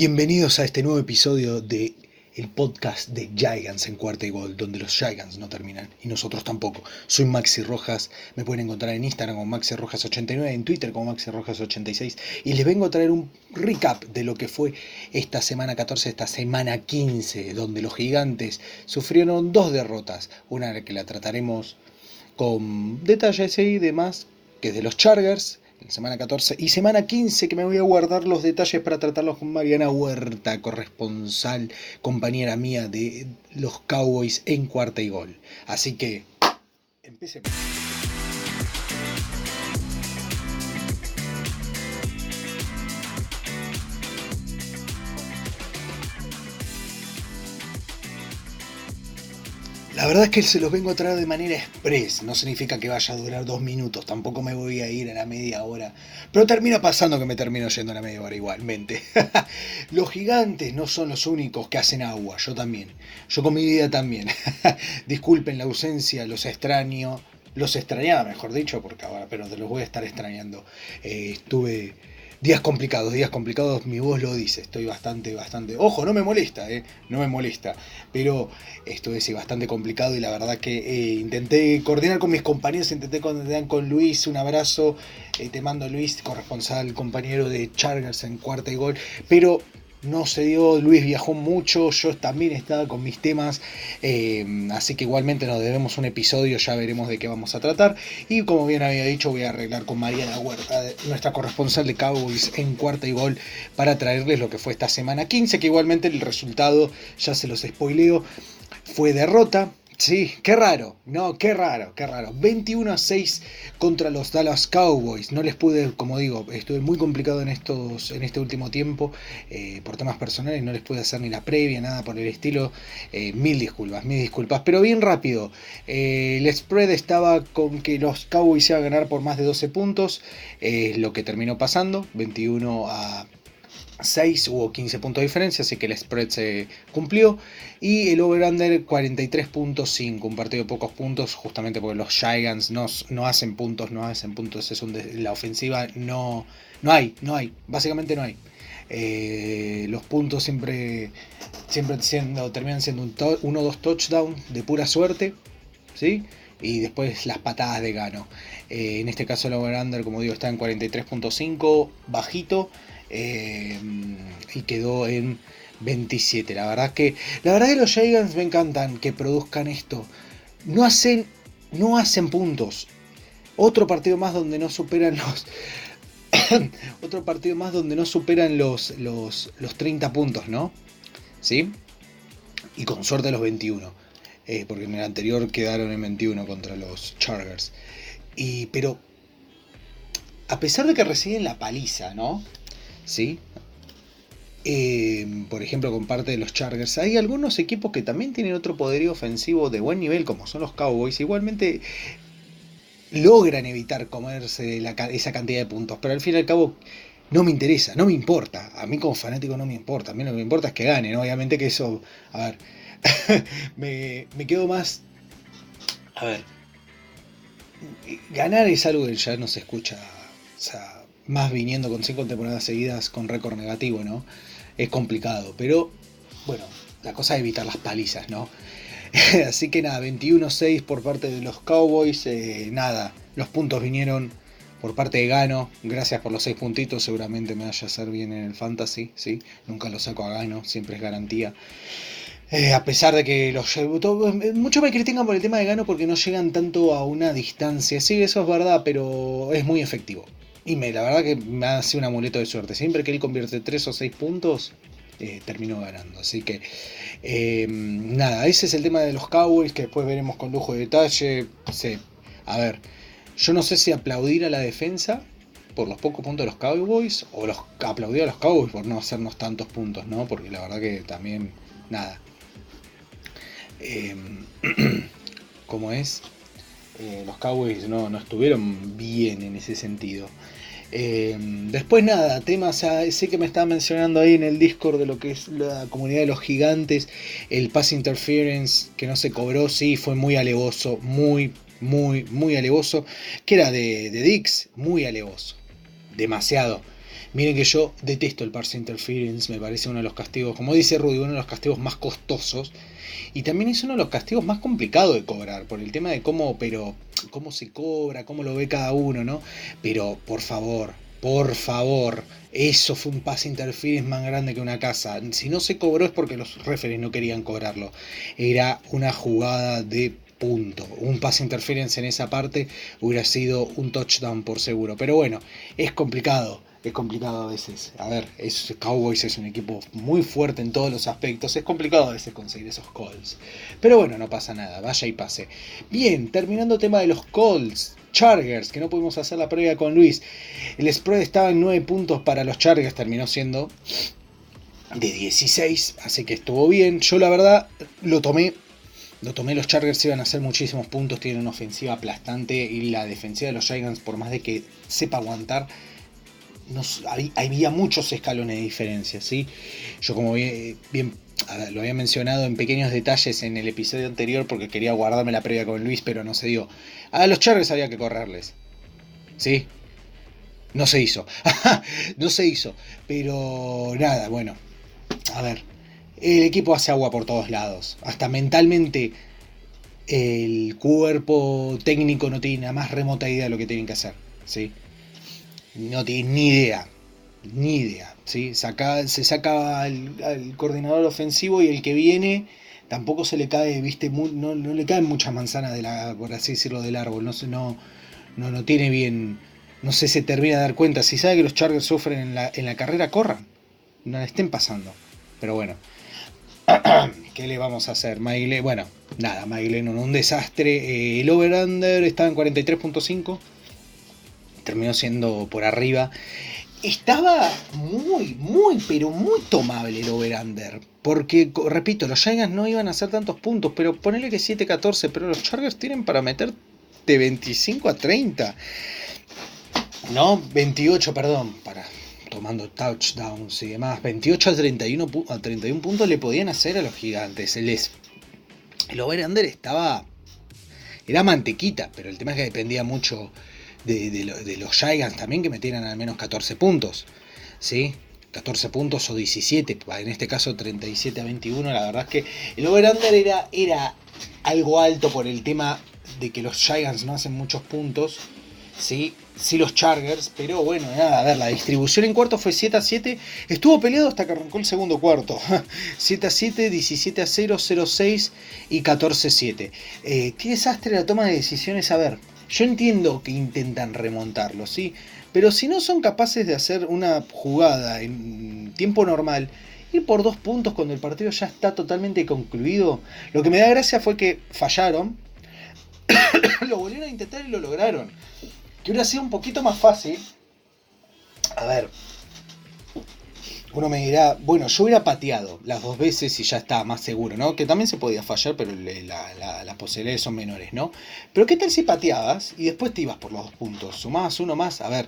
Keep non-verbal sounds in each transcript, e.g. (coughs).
Bienvenidos a este nuevo episodio de el podcast de Gigants en cuarta y gol, donde los Gigants no terminan y nosotros tampoco. Soy Maxi Rojas, me pueden encontrar en Instagram como Maxi Rojas89, en Twitter como Maxi Rojas86 y les vengo a traer un recap de lo que fue esta semana 14, esta semana 15, donde los Gigantes sufrieron dos derrotas, una que la trataremos con detalles y demás, que es de los Chargers semana 14 y semana 15 que me voy a guardar los detalles para tratarlos con Mariana Huerta, corresponsal, compañera mía de los Cowboys en cuarta y gol. Así que, empecemos. La verdad es que se los vengo a traer de manera express. No significa que vaya a durar dos minutos. Tampoco me voy a ir a la media hora. Pero termina pasando que me termino yendo a la media hora igualmente. (laughs) los gigantes no son los únicos que hacen agua. Yo también. Yo con mi vida también. (laughs) Disculpen la ausencia, los extraño. Los extrañaba, mejor dicho, porque ahora, pero te los voy a estar extrañando. Eh, estuve días complicados, días complicados, mi voz lo dice, estoy bastante, bastante, ojo, no me molesta, eh, no me molesta, pero estoy sí, bastante complicado y la verdad que eh, intenté coordinar con mis compañeros, intenté coordinar con Luis, un abrazo, eh, te mando Luis, corresponsal, compañero de Chargers en cuarta y gol, pero no se dio, Luis viajó mucho, yo también estaba con mis temas, eh, así que igualmente nos debemos un episodio, ya veremos de qué vamos a tratar. Y como bien había dicho, voy a arreglar con Mariana Huerta, nuestra corresponsal de Cowboys en cuarta y gol, para traerles lo que fue esta semana 15, que igualmente el resultado, ya se los spoileo, fue derrota Sí, qué raro, no, qué raro, qué raro. 21 a 6 contra los Dallas Cowboys. No les pude, como digo, estuve muy complicado en estos, en este último tiempo eh, por temas personales, no les pude hacer ni la previa, nada por el estilo. Eh, mil disculpas, mil disculpas. Pero bien rápido, eh, el spread estaba con que los Cowboys iban a ganar por más de 12 puntos, lo que terminó pasando, 21 a 6 hubo 15 puntos de diferencia, así que el spread se cumplió. Y el over-under 43.5, un partido de pocos puntos, justamente porque los Giants no, no hacen puntos, no hacen puntos, es la ofensiva no, no hay, no hay, básicamente no hay. Eh, los puntos siempre, siempre siendo, terminan siendo un uno o dos touchdowns de pura suerte, ¿sí? y después las patadas de gano. Eh, en este caso el over-under, como digo, está en 43.5, bajito. Eh, y quedó en 27. La verdad que, la verdad que los Giants me encantan que produzcan esto. No hacen, no hacen puntos. Otro partido más donde no superan los. (coughs) otro partido más donde no superan los, los, los 30 puntos, ¿no? ¿Sí? Y con suerte los 21. Eh, porque en el anterior quedaron en 21 contra los Chargers. Y, pero, a pesar de que reciben la paliza, ¿no? ¿Sí? Eh, por ejemplo, con parte de los Chargers. Hay algunos equipos que también tienen otro poderío ofensivo de buen nivel, como son los Cowboys. Igualmente logran evitar comerse esa cantidad de puntos, pero al fin y al cabo no me interesa, no me importa. A mí como fanático no me importa. A mí lo que me importa es que ganen. Obviamente que eso, a ver, (laughs) me, me quedo más... A ver, ganar es algo que ya no se escucha. O sea, más viniendo con cinco temporadas seguidas con récord negativo, ¿no? Es complicado, pero bueno, la cosa es evitar las palizas, ¿no? (laughs) Así que nada, 21-6 por parte de los Cowboys, eh, nada, los puntos vinieron por parte de Gano, gracias por los 6 puntitos, seguramente me vaya a hacer bien en el Fantasy, ¿sí? Nunca lo saco a Gano, siempre es garantía. Eh, a pesar de que los muchos me critican por el tema de Gano porque no llegan tanto a una distancia. Sí, eso es verdad, pero es muy efectivo. Y me, la verdad que me hace un amuleto de suerte. Siempre que él convierte 3 o 6 puntos, eh, terminó ganando. Así que, em, nada, ese es el tema de los Cowboys, que después veremos con lujo de detalle. a ver, yo no sé si aplaudir a la defensa por los pocos puntos de los Cowboys o los, aplaudir a los Cowboys por no hacernos tantos puntos, ¿no? Porque la verdad que también, nada. Em, (clears throat) como es, eh, los Cowboys no, no estuvieron bien en ese sentido. Eh, después nada, temas, sé que me estaba mencionando ahí en el Discord de lo que es la comunidad de los gigantes, el pass interference que no se cobró, sí, fue muy alevoso, muy, muy, muy alevoso, que era de, de Dix, muy alevoso, demasiado. Miren que yo detesto el pass interference, me parece uno de los castigos, como dice Rudy, uno de los castigos más costosos. Y también es uno de los castigos más complicados de cobrar, por el tema de cómo, pero, cómo se cobra, cómo lo ve cada uno, ¿no? Pero, por favor, por favor, eso fue un pass interference más grande que una casa. Si no se cobró es porque los referees no querían cobrarlo. Era una jugada de punto. Un pass interference en esa parte hubiera sido un touchdown por seguro. Pero bueno, es complicado es complicado a veces. A ver, es, Cowboys es un equipo muy fuerte en todos los aspectos. Es complicado a veces conseguir esos calls. Pero bueno, no pasa nada, vaya y pase. Bien, terminando el tema de los calls. Chargers, que no pudimos hacer la previa con Luis. El spread estaba en 9 puntos para los Chargers, terminó siendo de 16, así que estuvo bien. Yo la verdad lo tomé lo tomé, los Chargers iban a hacer muchísimos puntos, tienen una ofensiva aplastante y la defensiva de los Giants, por más de que sepa aguantar, había muchos escalones de diferencia, ¿sí? Yo como bien, lo había mencionado en pequeños detalles en el episodio anterior porque quería guardarme la previa con Luis, pero no se dio. A los Chargers había que correrles, ¿sí? No se hizo, (laughs) no se hizo, pero nada, bueno, a ver, el equipo hace agua por todos lados, hasta mentalmente el cuerpo técnico no tiene la más remota idea de lo que tienen que hacer, ¿sí? No tiene ni idea. Ni idea. ¿sí? Saca, se saca al, coordinador ofensivo y el que viene tampoco se le cae, viste, no, le caen muchas manzanas de la, por así decirlo, del árbol. No, no, no, no tiene bien. No sé, se termina de dar cuenta. Si sabe que los Chargers sufren en la, en la carrera, corran. No le estén pasando. Pero bueno. (clears throat) ¿Qué le vamos a hacer? Maile, bueno, nada, Maile no, un desastre. Eh, el over-under estaba en 43.5 terminó siendo por arriba. Estaba muy, muy, pero muy tomable el over-under. Porque, repito, los Giants no iban a hacer tantos puntos, pero ponele que 7-14, pero los Chargers tienen para meter de 25 a 30. No, 28, perdón, para tomando touchdowns y demás. 28 a 31, a 31 puntos le podían hacer a los gigantes. El, el over-under estaba... Era mantequita, pero el tema es que dependía mucho de, los Giants también que metieran al menos 14 puntos. ¿Sí? 14 puntos o 17, en este caso 37 a 21, la verdad es que el over-under era, era algo alto por el tema de que los Giants no hacen muchos puntos, ¿sí? sí los Chargers, pero bueno, nada, a ver, la distribución en cuarto fue 7 a 7, estuvo peleado hasta que arrancó el segundo cuarto, (laughs) 7 a 7, 17 a 0, 0 a 6 y 14 a 7. Eh, qué desastre la toma de decisiones, a ver, yo entiendo que intentan remontarlo, ¿sí? Pero si no son capaces de hacer una jugada en tiempo normal, ir por dos puntos cuando el partido ya está totalmente concluido, lo que me da gracia fue que fallaron, (coughs) lo volvieron a intentar y lo lograron. Que hubiera sido un poquito más fácil. A ver, uno me dirá, bueno, yo hubiera pateado las dos veces y ya está más seguro, ¿no? Que también se podía fallar, pero las posibilidades son menores, ¿no? Pero ¿qué tal si pateabas y después te ibas por los dos puntos? Sumabas uno más, a ver,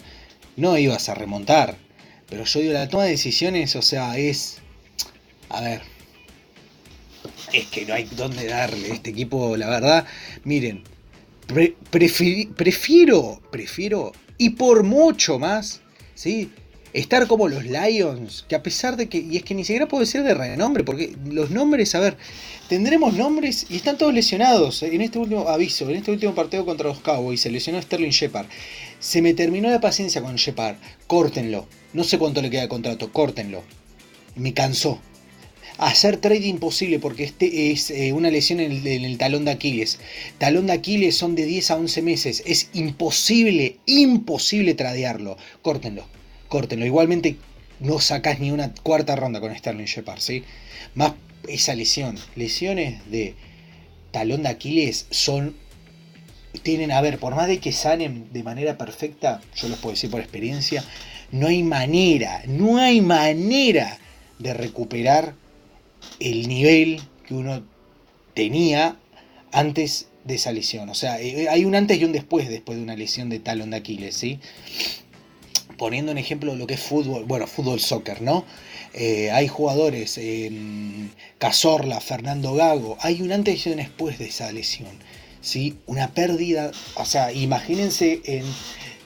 no ibas a remontar. Pero yo digo, la toma de decisiones, o sea, es... A ver, es que no hay dónde darle. Este equipo, la verdad, miren, prefiero, prefiero, y por mucho más, ¿sí? Estar como los Lions, que a pesar de que, y es que ni siquiera puede ser de renombre, porque los nombres, a ver, tendremos nombres y están todos lesionados. En este último aviso, en este último partido contra los Cowboys, se lesionó Sterling Shepard. Se me terminó la paciencia con Shepard, córtenlo. No sé cuánto le queda de contrato, córtenlo. Me cansó. Hacer trade imposible porque este es eh, una lesión en el, en el, talón de Aquiles. Talón de Aquiles son de 10 a 11 meses. Es imposible, imposible tradearlo. Córtenlo córtenlo. Igualmente no sacas ni una cuarta ronda con Sterling Shepard, ¿sí? Más esa lesión. Lesiones de talón de Aquiles son. Tienen, a ver, por más de que sanen de manera perfecta, yo les puedo decir por experiencia, no hay manera, no hay manera de recuperar el nivel que uno tenía antes de esa lesión. O sea, eh, hay un antes y un después después de una lesión de talón de Aquiles, ¿sí? Poniendo un ejemplo de lo que es fútbol, bueno, fútbol soccer, ¿no? Eh, hay jugadores, eh, Cazorla, Fernando Gago, hay un antes y un después de esa lesión, ¿sí? Una pérdida, o sea, imagínense en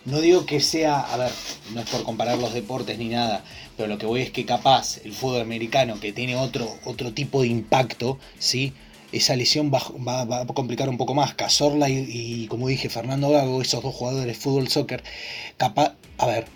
no digo que sea, a ver, no es por comparar los deportes ni nada, pero lo que voy es que capaz el fútbol americano, que tiene otro, otro tipo de impacto, ¿sí? esa lesión va, a complicar un poco más. Cazorla y, como dije, Fernando Gago, esos dos jugadores de fútbol soccer, capaz, a ver,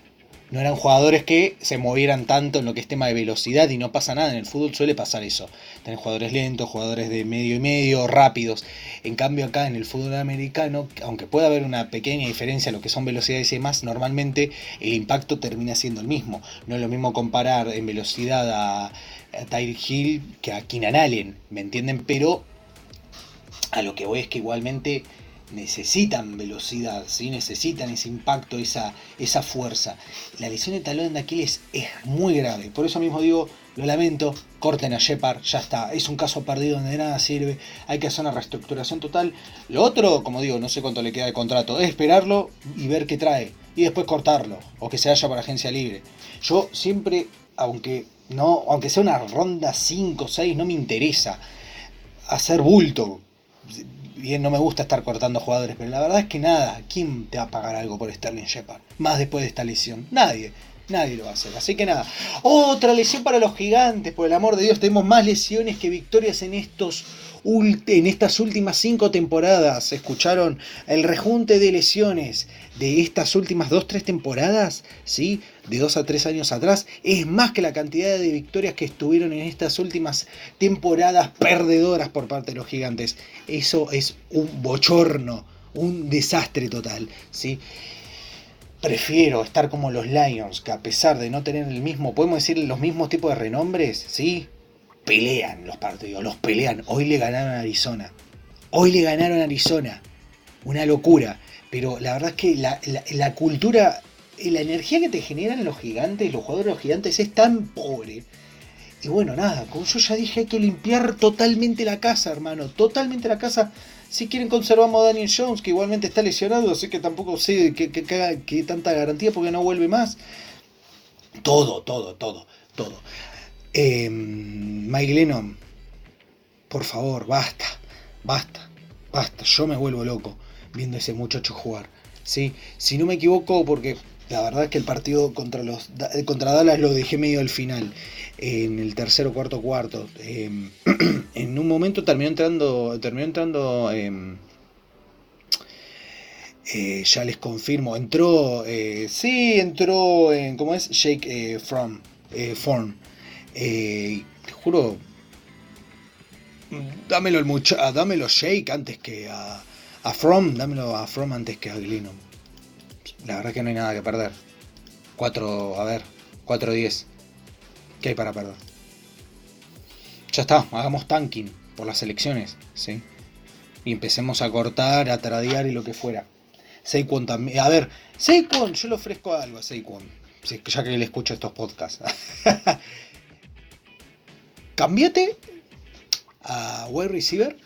no eran jugadores que se movieran tanto en lo que es tema de velocidad y no pasa nada. En el fútbol suele pasar eso. Tener jugadores lentos, jugadores de medio y medio, rápidos. En cambio acá en el fútbol americano, aunque pueda haber una pequeña diferencia en lo que son velocidades y demás, normalmente el impacto termina siendo el mismo. No es lo mismo comparar en velocidad a, a Hill que a Keenan Allen, ¿me entienden? Pero a lo que voy es que igualmente necesitan velocidad, ¿sí? necesitan ese impacto, esa, esa fuerza. La lesión de talón de Aquiles es muy grave, por eso mismo digo, lo lamento, corten a Shepard, ya está, es un caso perdido donde de nada sirve, hay que hacer una reestructuración total. Lo otro, como digo, no sé cuánto le queda de contrato, es esperarlo y ver qué trae, y después cortarlo, o que se haya para agencia libre. Yo siempre, aunque, no, aunque sea una ronda 5 o 6, no me interesa hacer bulto bien no me gusta estar cortando jugadores, pero la verdad es que nada, ¿quién te va a pagar algo por Sterling Shepard? Más después de esta lesión. Nadie. Nadie lo va a hacer. Así que nada. Otra lesión para los gigantes. Por el amor de Dios, tenemos más lesiones que victorias en estos en estas últimas cinco temporadas, escucharon el rejunte de lesiones de estas últimas dos, tres temporadas, ¿sí? de dos a tres años atrás, es más que la cantidad de victorias que estuvieron en estas últimas temporadas perdedoras por parte de los gigantes. Eso es un bochorno, un desastre total. ¿sí? Prefiero estar como los Lions, que a pesar de no tener el mismo, podemos decir los mismos tipos de renombres, ¿sí? pelean los partidos, los pelean. Hoy le ganaron a Arizona. Hoy le ganaron a Arizona. Una locura. Pero la verdad es que la, cultura, la energía que te generan los gigantes, los jugadores de los gigantes, es tan pobre. Y bueno, nada, como yo ya dije, hay que limpiar totalmente la casa, hermano. Totalmente la casa. Si quieren conservamos a Daniel Jones, que igualmente está lesionado, así que tampoco sé qué que, tanta garantía porque no vuelve más. Todo, todo, todo, todo. Eh, Mike Lennon, por favor, basta, basta, basta. Yo me vuelvo loco viendo ese muchacho jugar. ¿sí? Si no me equivoco, porque la verdad es que el partido contra, los, contra Dallas lo dejé medio al final, en el tercero, cuarto, cuarto. Em, (clears throat) en un momento terminó entrando, terminó entrando... Em, eh, ya les confirmo, entró, eh, sí, entró en, ¿cómo es? Jake eh, From, Form. Te juro, dámelo, el mucha dámelo Shake antes que a, a From, dámelo a From antes que a Glennon. La verdad que no hay nada que perder. 4, a ver, 4-10. ¿Qué hay para perder? Ya está, hagamos tanking por las elecciones, ¿sí? Y empecemos a cortar, a tradear y lo que fuera. Saquon también. A ver, Saquon, yo le ofrezco algo a Saquon. Ya que le escucho estos podcasts. (laughs) Cambiate a wide receiver,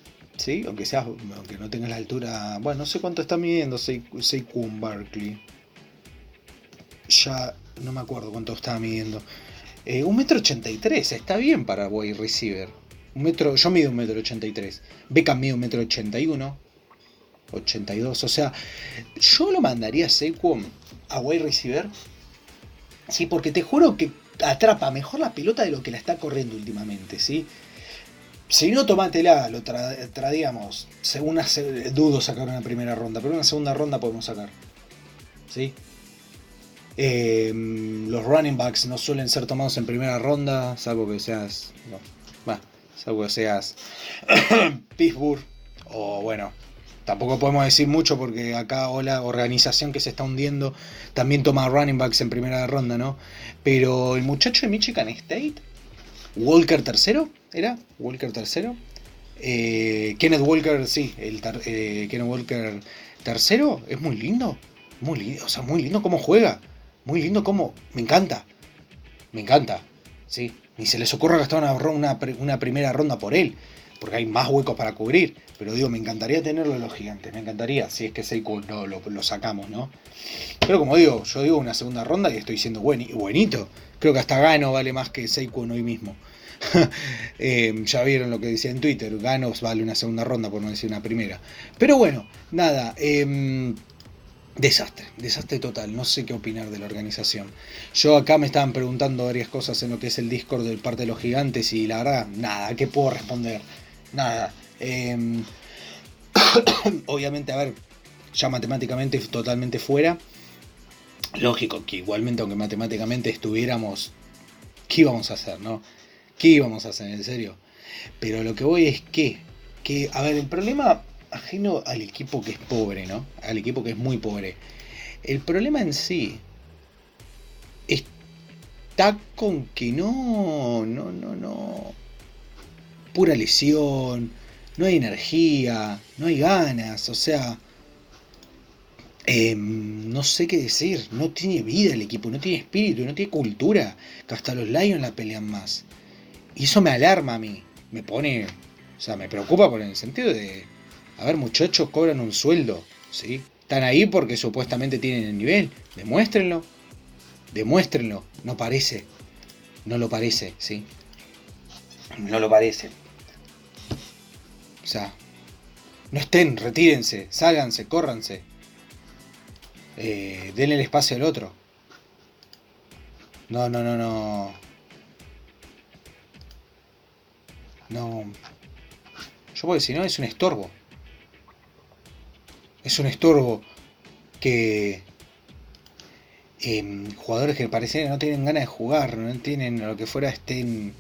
¿sí? Aunque, aunque no tengas la altura. Bueno, no sé cuánto está midiendo Saquon Barkley. Ya no me acuerdo cuánto estaba midiendo. Eh, un metro ochenta y tres, está bien para wide receiver. Un metro, yo mido un metro ochenta y tres. Beckham mide un metro ochenta y uno. 82, o sea, yo lo mandaría a a wide receiver. Sí, porque te juro que atrapa mejor la pelota de lo que la está corriendo últimamente, ¿sí? Si no, tomátela, lo traíamos. Según dudo sacar una primera ronda, pero una segunda ronda podemos sacar. ¿Sí? Em, los running backs no suelen ser tomados en primera ronda, salvo que seas. No, salvo que seas (coughs) Pittsburgh o bueno, Tampoco podemos decir mucho porque acá o la organización que se está hundiendo también toma running backs en primera ronda, ¿no? Pero el muchacho de Michigan State, Walker tercero, ¿era? Walker tercero. Eh, Kenneth Walker, sí, el eh, Kenneth Walker tercero, es muy lindo. Muy lindo, o sea, muy lindo cómo juega. Muy lindo cómo. Me encanta. Me encanta. Sí. Ni se les ocurra gastar una, una, una primera ronda por él porque hay más huecos para cubrir. Pero digo, me encantaría tenerlo en los gigantes, me encantaría, si es que Seiko lo, lo, sacamos, ¿no? Pero como digo, yo digo una segunda ronda y estoy siendo buen, buenito. Creo que hasta Gano vale más que Seiko hoy mismo. (laughs) Eh, ya vieron lo que decía en Twitter, Ganos vale una segunda ronda por no decir una primera. Pero bueno, nada. Em, Desastre, desastre total, no sé qué opinar de la organización. Yo acá me estaban preguntando varias cosas en lo que es el Discord del parte de los gigantes y la verdad, nada, ¿qué puedo responder? Nada. Em, (coughs) obviamente, a ver, ya matemáticamente totalmente fuera. Lógico que igualmente, aunque matemáticamente estuviéramos, ¿qué íbamos a hacer, no? ¿Qué íbamos a hacer, en serio? Pero lo que voy es que, que, a ver, el problema ajeno al equipo que es pobre, ¿no? Al equipo que es muy pobre. El problema en sí está con que no, no, no, no. Pura lesión, no hay energía, no hay ganas, o sea, em, no sé qué decir, no tiene vida el equipo, no tiene espíritu, no tiene cultura, que hasta los Lions la pelean más. Y eso me alarma a mí, me pone, o sea, me preocupa por el sentido de, a ver, muchachos, cobran un sueldo, ¿sí? Están ahí porque supuestamente tienen el nivel. Demuéstrenlo. Demuéstrenlo. No parece. No lo parece, ¿sí? No lo parece. O sea, no estén, retírense, sálganse, córranse. Eh, denle el espacio al otro. No, no, no, no. No. Yo puedo decir, no, es un estorbo es un estorbo que em, jugadores que parecen no tienen ganas de jugar, no tienen lo que fuera, estén,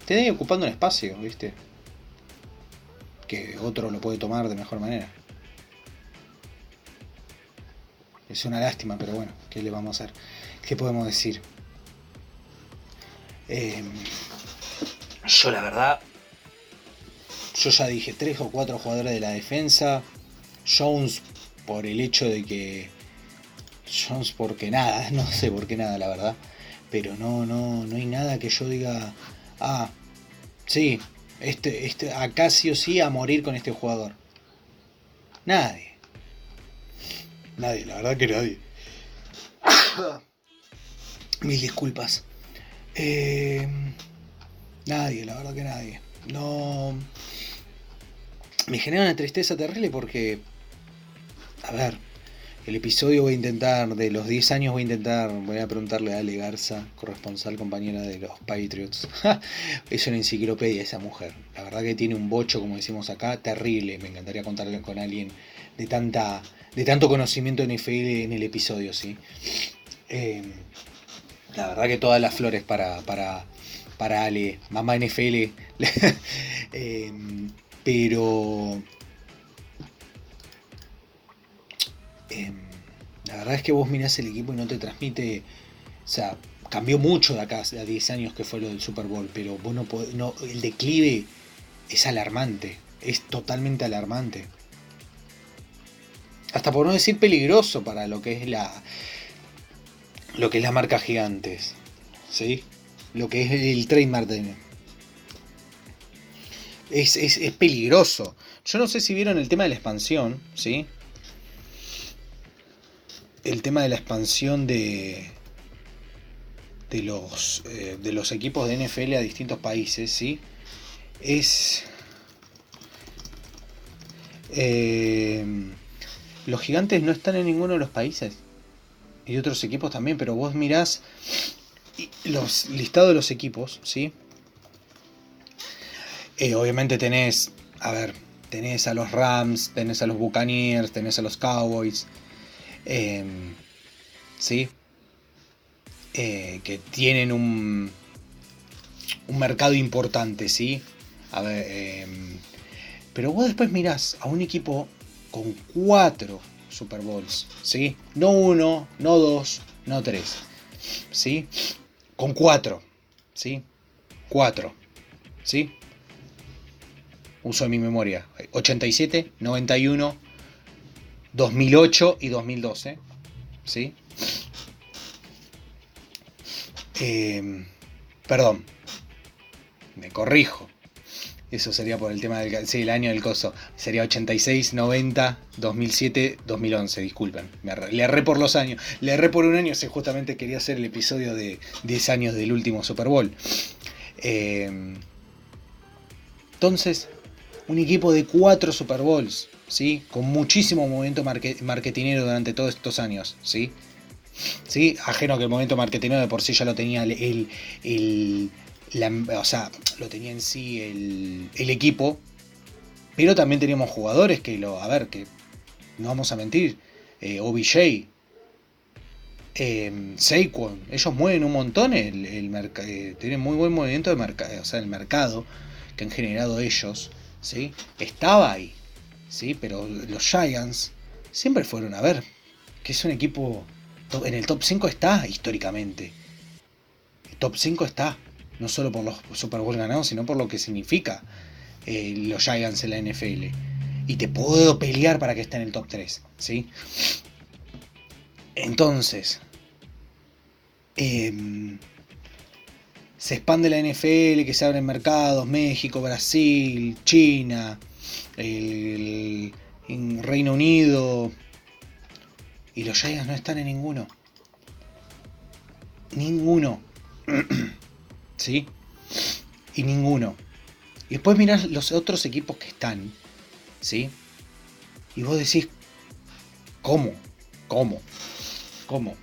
estén ocupando un espacio, ¿viste? Que otro lo puede tomar de mejor manera. Es una lástima, pero bueno, ¿qué le vamos a hacer? ¿Qué podemos decir? Em, yo la verdad, yo ya dije tres o cuatro jugadores de la defensa Jones por el hecho de que. Jones porque nada, (laughs) no sé por qué nada, la verdad. Pero no, no, no hay nada que yo diga. Ah, sí, este, este, acá sí o sí a morir con este jugador. Nadie. Nadie, la verdad que nadie. (coughs) Mil disculpas. Eh, nadie, la verdad que nadie. No. Me genera una tristeza terrible porque a ver, el episodio voy a intentar, de los 10 años voy a intentar, voy a preguntarle a Ale Garza, corresponsal compañera de los Patriots. (laughs) es una enciclopedia esa mujer. La verdad que tiene un bocho, como decimos acá, terrible. Me encantaría contarle con alguien de tanta de tanto conocimiento en NFL en el episodio, ¿sí? Eh, la verdad que todas las flores para, para, para Ale, mamá NFL. (laughs) Eh, pero Em, la verdad es que vos mirás el equipo y no te transmite. O sea, cambió mucho de acá a 10 años que fue lo del Super Bowl, pero vos no, podés, el declive es alarmante, es totalmente alarmante. Hasta por no decir peligroso para lo que es la lo que es la marca gigantes, ¿sí? Lo que es el trademark de es, es, es peligroso. Yo no sé si vieron el tema de la expansión, ¿sí? El tema de la expansión de, de, los, eh, de los equipos de NFL a distintos países, ¿sí? Es... Eh, los gigantes no están en ninguno de los países. Y otros equipos también, pero vos mirás los listados de los equipos, ¿sí? Eh, obviamente tenés, a ver, tenés a los Rams, tenés a los Buccaneers, tenés a los Cowboys, Em, ¿sí? Eh, que tienen un, un mercado importante, ¿sí? A ver, em, pero vos después mirás a un equipo con cuatro Super Bowls, ¿sí? No uno, no dos, no tres, ¿sí? Con cuatro, ¿sí? Cuatro, ¿sí? Uso de mi memoria. 87, 91, 2008 y 2012. ¿Sí? Em, perdón, me corrijo. Eso sería por el tema del sí, el año del coso. Sería 86, 90, 2007, 2011. Disculpen. le erré por los años. Le erré por un año. Si justamente quería hacer el episodio de 10 años del último Super Bowl. Em, entonces, un equipo de 4 Super Bowls ¿sí? Con muchísimo movimiento marketinero durante todos estos años, ¿sí? ¿Sí? Ajeno que el movimiento marketinero de por sí ya lo tenía el, el, o sea, lo tenía en sí el, equipo, pero también teníamos jugadores que lo, a ver, que no vamos a mentir, eh, OBJ, eh, Saquon, ellos mueven un montón el, el eh, tienen muy buen movimiento de mercado, o sea, el mercado que han generado ellos, ¿sí? Estaba ahí, ¿sí? Pero los Giants siempre fueron a ver, que es un equipo, en el top 5 está históricamente. Top 5 está, no solo por los Super Bowl ganados, sino por lo que significa eh, los Giants en la NFL. Y te puedo pelear para que esté en el top 3, ¿sí? Entonces, em, se expande la NFL, que se abren mercados, México, Brasil, China, el, Reino Unido, y los Giants no están en ninguno. Ninguno. (clears throat) ¿Sí? Y ninguno. Y después mirás los otros equipos que están. ¿Sí? Y vos decís, ¿cómo? ¿Cómo? ¿Cómo?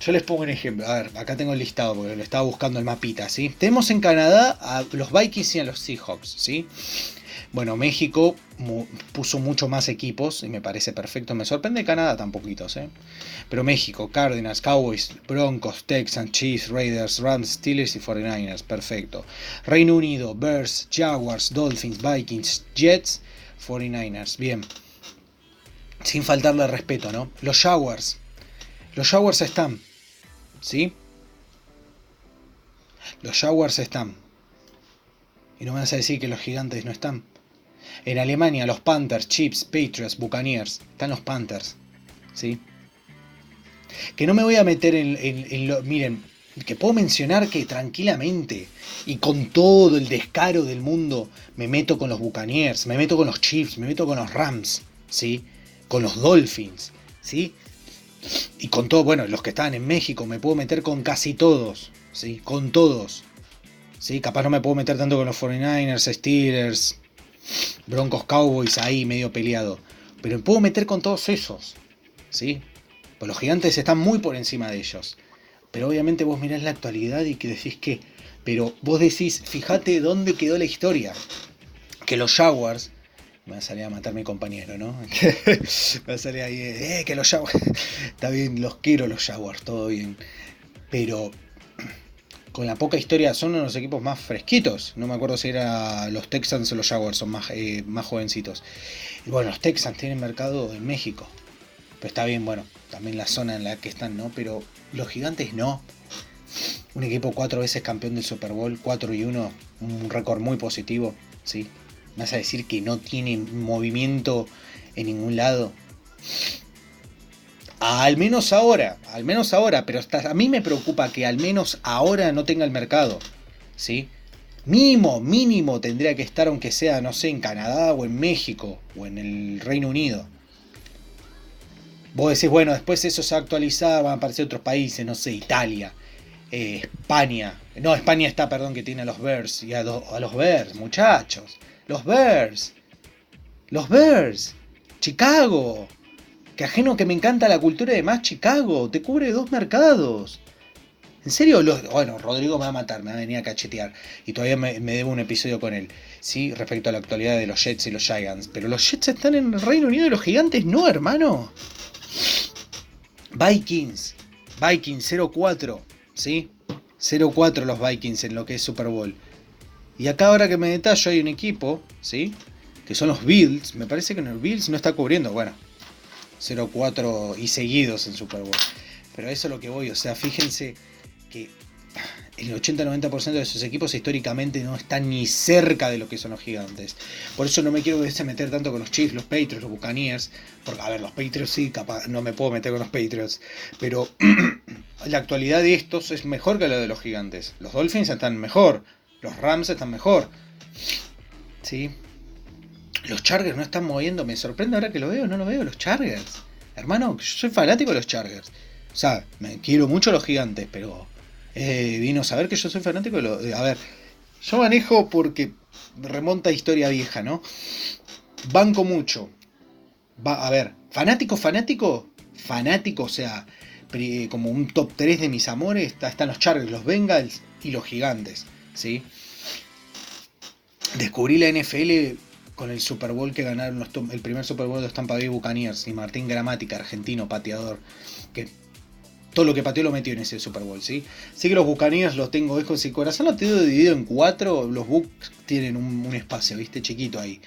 Yo les pongo un ejemplo. A ver, acá tengo el listado porque lo estaba buscando el mapita, ¿sí? Tenemos en Canadá a los Vikings y a los Seahawks, ¿sí? Bueno, México puso mucho más equipos y me parece perfecto. Me sorprende Canadá tan poquitos, ¿eh? Pero México, Cardinals, Cowboys, Broncos, Texans, Chiefs, Raiders, Rams, Steelers y 49ers, perfecto. Reino Unido, Bears, Jaguars, Dolphins, Vikings, Jets, 49ers, bien. Sin faltarle respeto, ¿no? Los Jaguars, los Jaguars están. ¿Sí? Los Jaguars están. Y no me vas a decir que los gigantes no están. En Alemania, los Panthers, Chips, Patriots, Buccaneers. Están los Panthers. ¿Sí? Que no me voy a meter en, lo. Miren, que puedo mencionar que tranquilamente y con todo el descaro del mundo me meto con los Buccaneers, me meto con los Chiefs, me meto con los Rams, ¿sí? Con los Dolphins, ¿sí? Y con todo, bueno, los que están en México, me puedo meter con casi todos, ¿sí? Con todos. ¿Sí? Capaz no me puedo meter tanto con los 49ers, Steelers, Broncos Cowboys ahí medio peleado. Pero me puedo meter con todos esos. ¿Sí? Pues los gigantes están muy por encima de ellos. Pero obviamente vos mirás la actualidad y que decís que. Pero vos decís, fíjate dónde quedó la historia. Que los Jaguars me va a salir a matar mi compañero, ¿no? (laughs) me va a salir ahí, eh, que los Jaguars. (laughs) Está bien, los quiero los Jaguars, todo bien. Pero con la poca historia, son uno de los equipos más fresquitos. No me acuerdo si era los Texans o los Jaguars, son más, eh, más jovencitos. Y bueno, los Texans tienen mercado en México. Pero está bien, bueno, también la zona en la que están, ¿no? Pero los gigantes no. Un equipo cuatro veces campeón del Super Bowl, 4 y 1, un récord muy positivo, ¿sí? vas a decir que no tiene movimiento en ningún lado. Al menos ahora, al menos ahora, pero a mí me preocupa que al menos ahora no tenga el mercado. ¿Sí? Mínimo, mínimo tendría que estar, aunque sea, no sé, en Canadá o en México o en el Reino Unido. Vos decís, bueno, después eso se va a actualizar, van a aparecer otros países, no sé, Italia, eh, España. No, España está, perdón, que tiene a los Bears y a, a los Bears, muchachos. Los Bears. Los Bears. Chicago. Que ajeno que me encanta la cultura de más Chicago. Te cubre dos mercados. ¿En serio? bueno, Rodrigo me va a matar, me va a venir a cachetear. Y todavía me, debo un episodio con él. Sí, respecto a la actualidad de los Jets y los Giants. Pero los Jets están en el Reino Unido y los Gigantes no, hermano. Vikings. Vikings 0-4. ¿Sí? 0-4 los Vikings en lo que es Super Bowl. Y acá ahora que me detallo hay un equipo, ¿sí? Que son los Bills. Me parece que en el Bills no está cubriendo, bueno, 0-4 y seguidos en Super Bowl. Pero eso es lo que voy, o sea, fíjense que el 80-90% de esos equipos históricamente no están ni cerca de lo que son los gigantes. Por eso no me quiero meter tanto con los Chiefs, los Patriots, los Buccaneers. Porque, a ver, los Patriots sí, capaz, no me puedo meter con los Patriots. Pero (clears throat) la actualidad de estos es mejor que la de los gigantes. Los Dolphins están mejor. Los Rams están mejor. ¿Sí? Los Chargers no están moviendo. Me sorprende ahora que lo veo. No lo veo. Los Chargers. Hermano, yo soy fanático de los Chargers. O sea, me quiero mucho a los gigantes, pero eh, vino a saber que yo soy fanático de los... A ver, yo manejo porque remonta a historia vieja, ¿no? Banco mucho Va, a ver, fanático, fanático, fanático, o sea, como un top 3 de mis amores, están los Chargers, los Bengals y los Gigantes, ¿sí? Descubrí la NFL con el Super Bowl que ganaron el primer Super Bowl de los Tampa Buccaneers y Martín Gramática, argentino, pateador, que todo lo que pateó lo metió en ese Super Bowl, ¿sí? Sí que los Buccaneers los tengo, es con si corazón lo tengo dividido en cuatro, los Bucks tienen un, espacio, ¿viste? Chiquito ahí.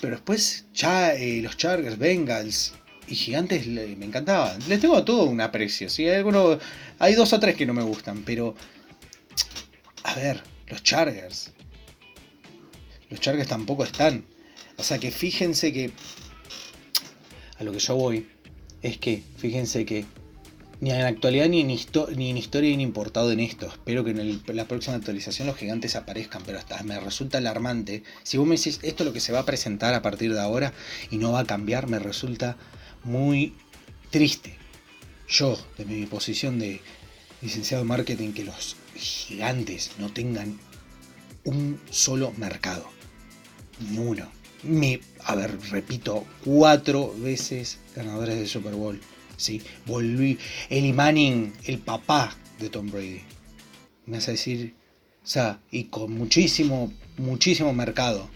Pero después ya eh, los Chargers, Bengals y Gigantes me encantaban. Les tengo todo un aprecio, ¿sí? Hay, hay dos o tres que no me gustan, pero... A ver, los Chargers. Los Chargers tampoco están. O sea que fíjense que... A lo que yo voy es que, fíjense que ni en la actualidad ni en, ni en historia han importado en esto. Espero que en la próxima actualización los gigantes aparezcan, pero hasta me resulta alarmante. Si vos me decís esto es lo que se va a presentar a partir de ahora y no va a cambiar, me resulta muy triste. Yo, de mi posición de licenciado en marketing, que los gigantes no tengan un solo mercado. Ni uno. Me, a ver, repito, cuatro veces ganadores del Super Bowl ¿sí? Volví, Eli Manning, el papá de Tom Brady. Me a decir, o sea, y con muchísimo, muchísimo mercado.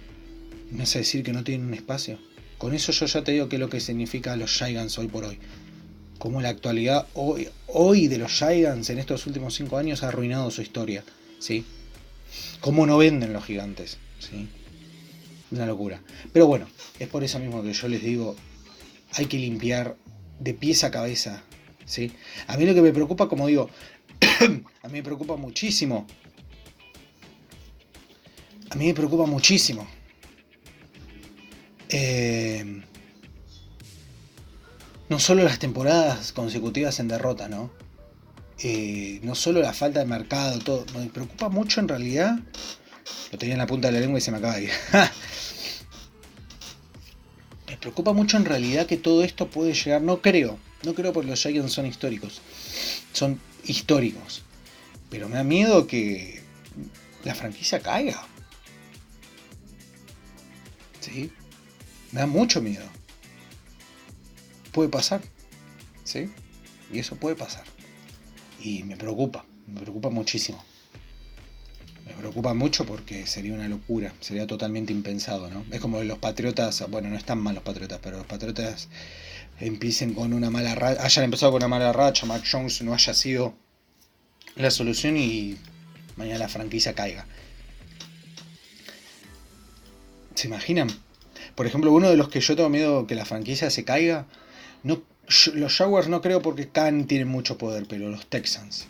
Me a decir que no tienen un espacio. Con eso yo ya te digo qué es lo que significa los Giants hoy por hoy. Como la actualidad hoy, hoy de los Giants en estos últimos cinco años ha arruinado su historia. ¿sí? Cómo no venden los gigantes. ¿sí? Una locura. Pero bueno, es por eso mismo que yo les digo, hay que limpiar de pies a cabeza. ¿sí? A mí lo que me preocupa, como digo, (coughs) a mí me preocupa muchísimo. A mí me preocupa muchísimo. Eh, no solo las temporadas consecutivas en derrota, ¿no? Eh, no solo la falta de mercado, todo. Me preocupa mucho en realidad. Lo tenía en la punta de la lengua y se me acaba de ir. (laughs) preocupa mucho en realidad que todo esto puede llegar, no creo, no creo porque los Giants son históricos, son históricos, pero me da miedo que la franquicia caiga. ¿Sí? Me da mucho miedo. Puede pasar. ¿Sí? Y eso puede pasar. Y me preocupa, me preocupa muchísimo me preocupa mucho porque sería una locura, sería totalmente impensado, ¿no? Es como los patriotas, bueno, no están mal los patriotas, pero los patriotas empiecen con una mala racha, hayan empezado con una mala racha, Mac Jones no haya sido la solución y mañana la franquicia caiga. ¿Se imaginan? Por ejemplo, uno de los que yo tengo miedo que la franquicia se caiga, no, los Jaguars no creo porque Khan tiene mucho poder, pero los Texans.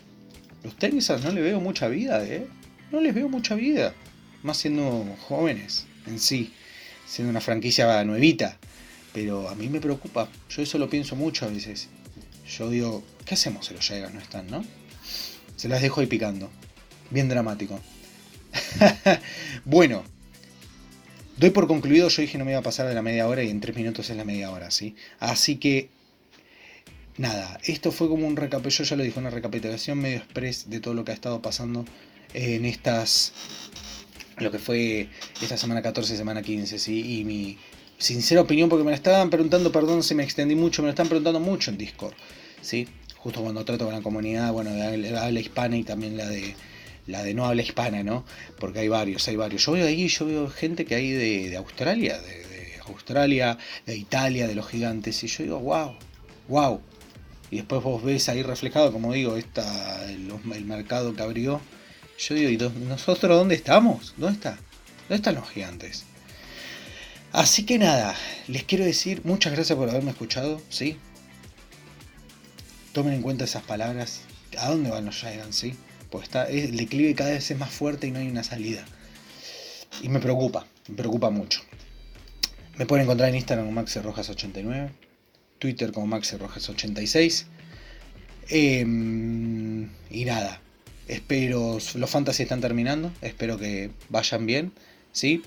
Los Texans no le veo mucha vida, ¿eh? No les veo mucha vida, más siendo jóvenes en sí, siendo una franquicia nuevita. Pero a mí me preocupa, yo eso lo pienso mucho a veces. Yo digo, ¿qué hacemos si los Jaegers no están, no? Se las dejo ahí picando. Bien dramático. (laughs) bueno, doy por concluido, yo dije no me iba a pasar de la media hora y en tres minutos es la media hora, ¿sí? Así que, nada, esto fue como un recapitulación, yo ya lo dije, una recapitulación medio express de todo lo que ha estado pasando en estas, lo que fue esta semana 14, semana 15, ¿sí? Y mi sincera opinión, porque me la estaban preguntando, perdón si me extendí mucho, me lo están preguntando mucho en Discord, ¿sí? Justo cuando trato con la comunidad, bueno, de habla hispana y también la de la de no habla hispana, ¿no? Porque hay varios, hay varios. Yo veo ahí, yo veo gente que hay de, Australia, de, Australia, de Italia, de los gigantes, y yo digo, wow, wow. Y después vos ves ahí reflejado, como digo, esta, el mercado que abrió yo digo, ¿y nosotros dónde estamos? ¿Dónde está? ¿Dónde están los gigantes? Así que nada, les quiero decir muchas gracias por haberme escuchado, ¿sí? Tomen en cuenta esas palabras. ¿A dónde van los Giants, sí? Pues está, el declive cada vez es más fuerte y no hay una salida. Y me preocupa, me preocupa mucho. Me pueden encontrar en Instagram como MaxiRojas89, Twitter como MaxiRojas86. Em, y nada, Espero, los fantasy están terminando, espero que vayan bien, ¿sí?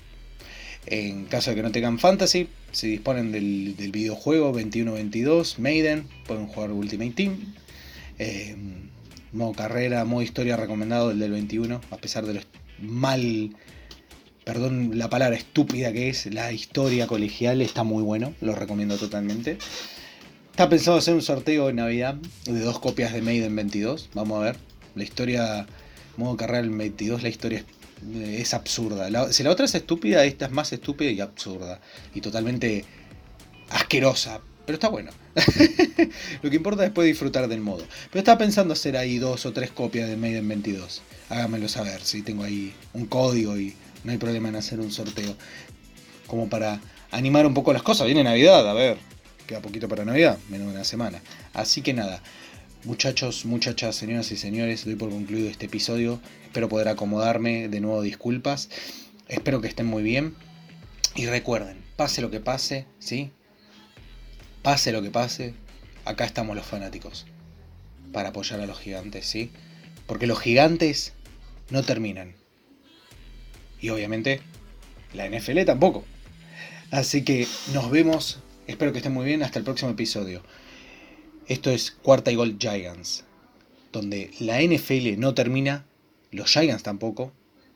En caso de que no tengan fantasy, si disponen del, videojuego 21-22, Maiden, pueden jugar Ultimate Team. Eh, modo carrera, modo historia recomendado el del 21, a pesar de lo mal perdón la palabra estúpida que es, la historia colegial está muy bueno, lo recomiendo totalmente. Está pensado hacer un sorteo en Navidad de dos copias de Maiden 22. Vamos a ver. La historia, modo carrera del 22, la historia es, absurda. si la otra es estúpida, esta es más estúpida y absurda. Y totalmente asquerosa. Pero está bueno. (laughs) Lo que importa es después disfrutar del modo. Pero estaba pensando hacer ahí dos o tres copias de Maiden 22. Háganmelo saber si tengo ahí un código y no hay problema en hacer un sorteo. Como para animar un poco las cosas. Viene Navidad, a ver. Queda poquito para Navidad, menos de una semana. Así que nada, muchachos, muchachas, señoras y señores, doy por concluido este episodio. Espero poder acomodarme, de nuevo disculpas. Espero que estén muy bien. Y recuerden, pase lo que pase, ¿sí? Pase lo que pase, acá estamos los fanáticos. Para apoyar a los gigantes, ¿sí? Porque los gigantes no terminan. Y obviamente, la NFL tampoco. Así que nos vemos Espero que estén muy bien. Hasta el próximo episodio. Esto es Cuarta y Gol Giants, donde la NFL no termina, los Giants tampoco,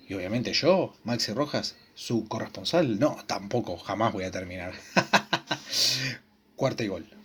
y obviamente yo, Maxi Rojas, su corresponsal, no, tampoco, jamás voy a terminar. (laughs) Cuarta y Gol.